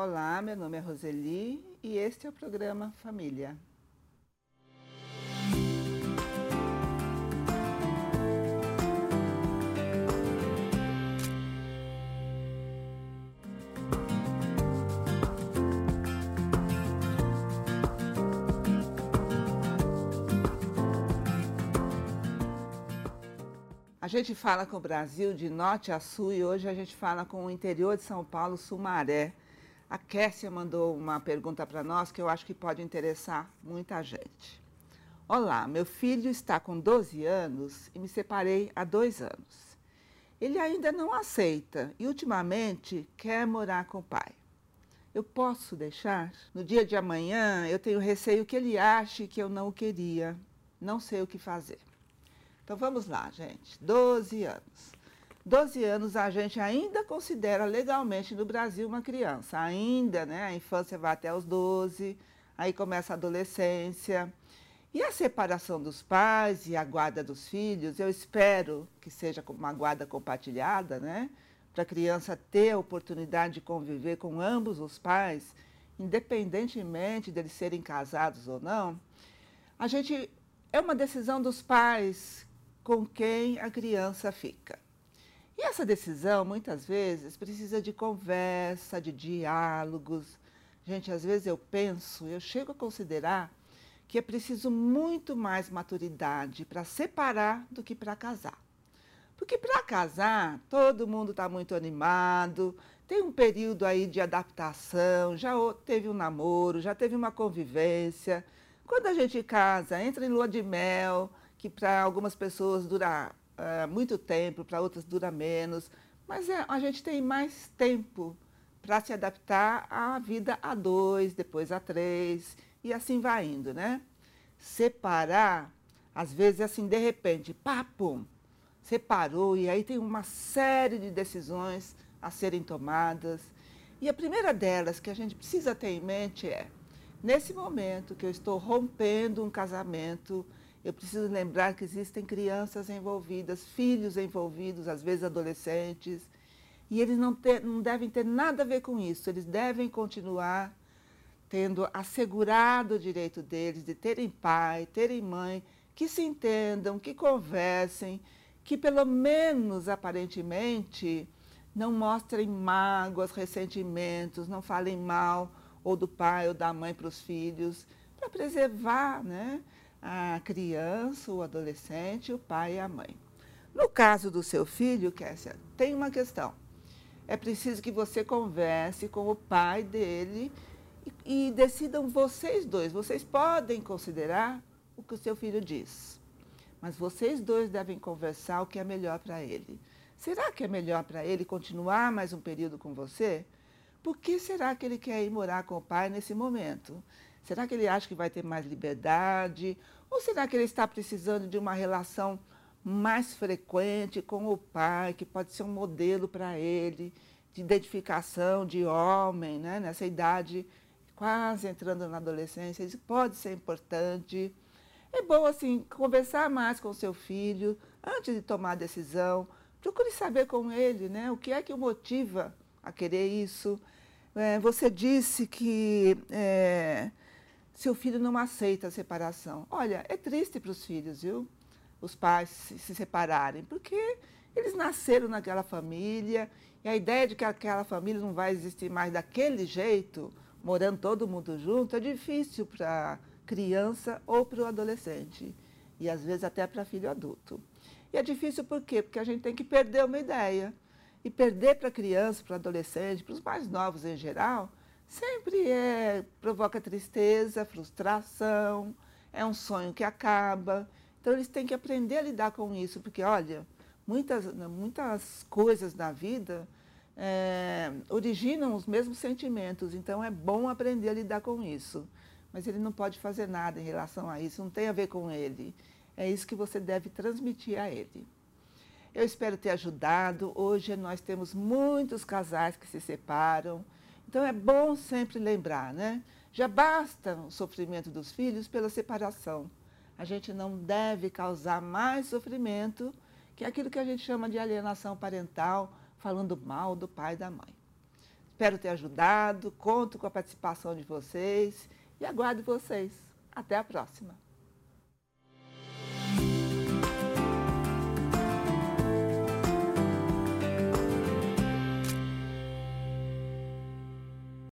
Olá, meu nome é Roseli e este é o programa Família. A gente fala com o Brasil de norte a sul e hoje a gente fala com o interior de São Paulo, Sumaré. A Kessia mandou uma pergunta para nós que eu acho que pode interessar muita gente. Olá, meu filho está com 12 anos e me separei há dois anos. Ele ainda não aceita e ultimamente quer morar com o pai. Eu posso deixar? No dia de amanhã eu tenho receio que ele ache que eu não o queria. Não sei o que fazer. Então vamos lá, gente. 12 anos. 12 anos a gente ainda considera legalmente no Brasil uma criança. Ainda, né? A infância vai até os 12, aí começa a adolescência. E a separação dos pais e a guarda dos filhos, eu espero que seja uma guarda compartilhada, né? Para a criança ter a oportunidade de conviver com ambos os pais, independentemente deles serem casados ou não. A gente é uma decisão dos pais com quem a criança fica. E essa decisão, muitas vezes, precisa de conversa, de diálogos. Gente, às vezes eu penso, eu chego a considerar que é preciso muito mais maturidade para separar do que para casar. Porque para casar, todo mundo está muito animado, tem um período aí de adaptação, já teve um namoro, já teve uma convivência. Quando a gente casa, entra em lua de mel, que para algumas pessoas dura uh, muito tempo, para outras dura menos, mas é, a gente tem mais tempo para se adaptar à vida a dois, depois a três, e assim vai indo, né? Separar, às vezes assim, de repente, papum, separou, e aí tem uma série de decisões a serem tomadas. E a primeira delas que a gente precisa ter em mente é, nesse momento que eu estou rompendo um casamento, eu preciso lembrar que existem crianças envolvidas, filhos envolvidos, às vezes adolescentes, e eles não, ter, não devem ter nada a ver com isso. Eles devem continuar tendo assegurado o direito deles de terem pai, terem mãe, que se entendam, que conversem, que pelo menos aparentemente não mostrem mágoas, ressentimentos, não falem mal ou do pai ou da mãe para os filhos, para preservar, né? A criança, o adolescente, o pai e a mãe. No caso do seu filho, Kessia, tem uma questão. É preciso que você converse com o pai dele e, e decidam vocês dois. Vocês podem considerar o que o seu filho diz, mas vocês dois devem conversar o que é melhor para ele. Será que é melhor para ele continuar mais um período com você? Por que será que ele quer ir morar com o pai nesse momento? Será que ele acha que vai ter mais liberdade? Ou será que ele está precisando de uma relação mais frequente com o pai, que pode ser um modelo para ele, de identificação de homem, né? nessa idade quase entrando na adolescência? Isso pode ser importante. É bom, assim, conversar mais com seu filho antes de tomar a decisão. Procure saber com ele né, o que é que o motiva a querer isso. É, você disse que é, seu filho não aceita a separação. Olha, é triste para os filhos, viu? Os pais se separarem, porque eles nasceram naquela família e a ideia de que aquela família não vai existir mais daquele jeito, morando todo mundo junto, é difícil para criança ou para o adolescente. E às vezes até para filho adulto. E é difícil por quê? Porque a gente tem que perder uma ideia. E perder para criança, para adolescente, para os mais novos em geral, sempre é, provoca tristeza, frustração, é um sonho que acaba. Então eles têm que aprender a lidar com isso, porque olha, muitas, muitas coisas na vida é, originam os mesmos sentimentos, então é bom aprender a lidar com isso. Mas ele não pode fazer nada em relação a isso, não tem a ver com ele. É isso que você deve transmitir a ele. Eu espero ter ajudado. Hoje nós temos muitos casais que se separam. Então é bom sempre lembrar, né? Já basta o sofrimento dos filhos pela separação. A gente não deve causar mais sofrimento que aquilo que a gente chama de alienação parental, falando mal do pai e da mãe. Espero ter ajudado, conto com a participação de vocês e aguardo vocês. Até a próxima.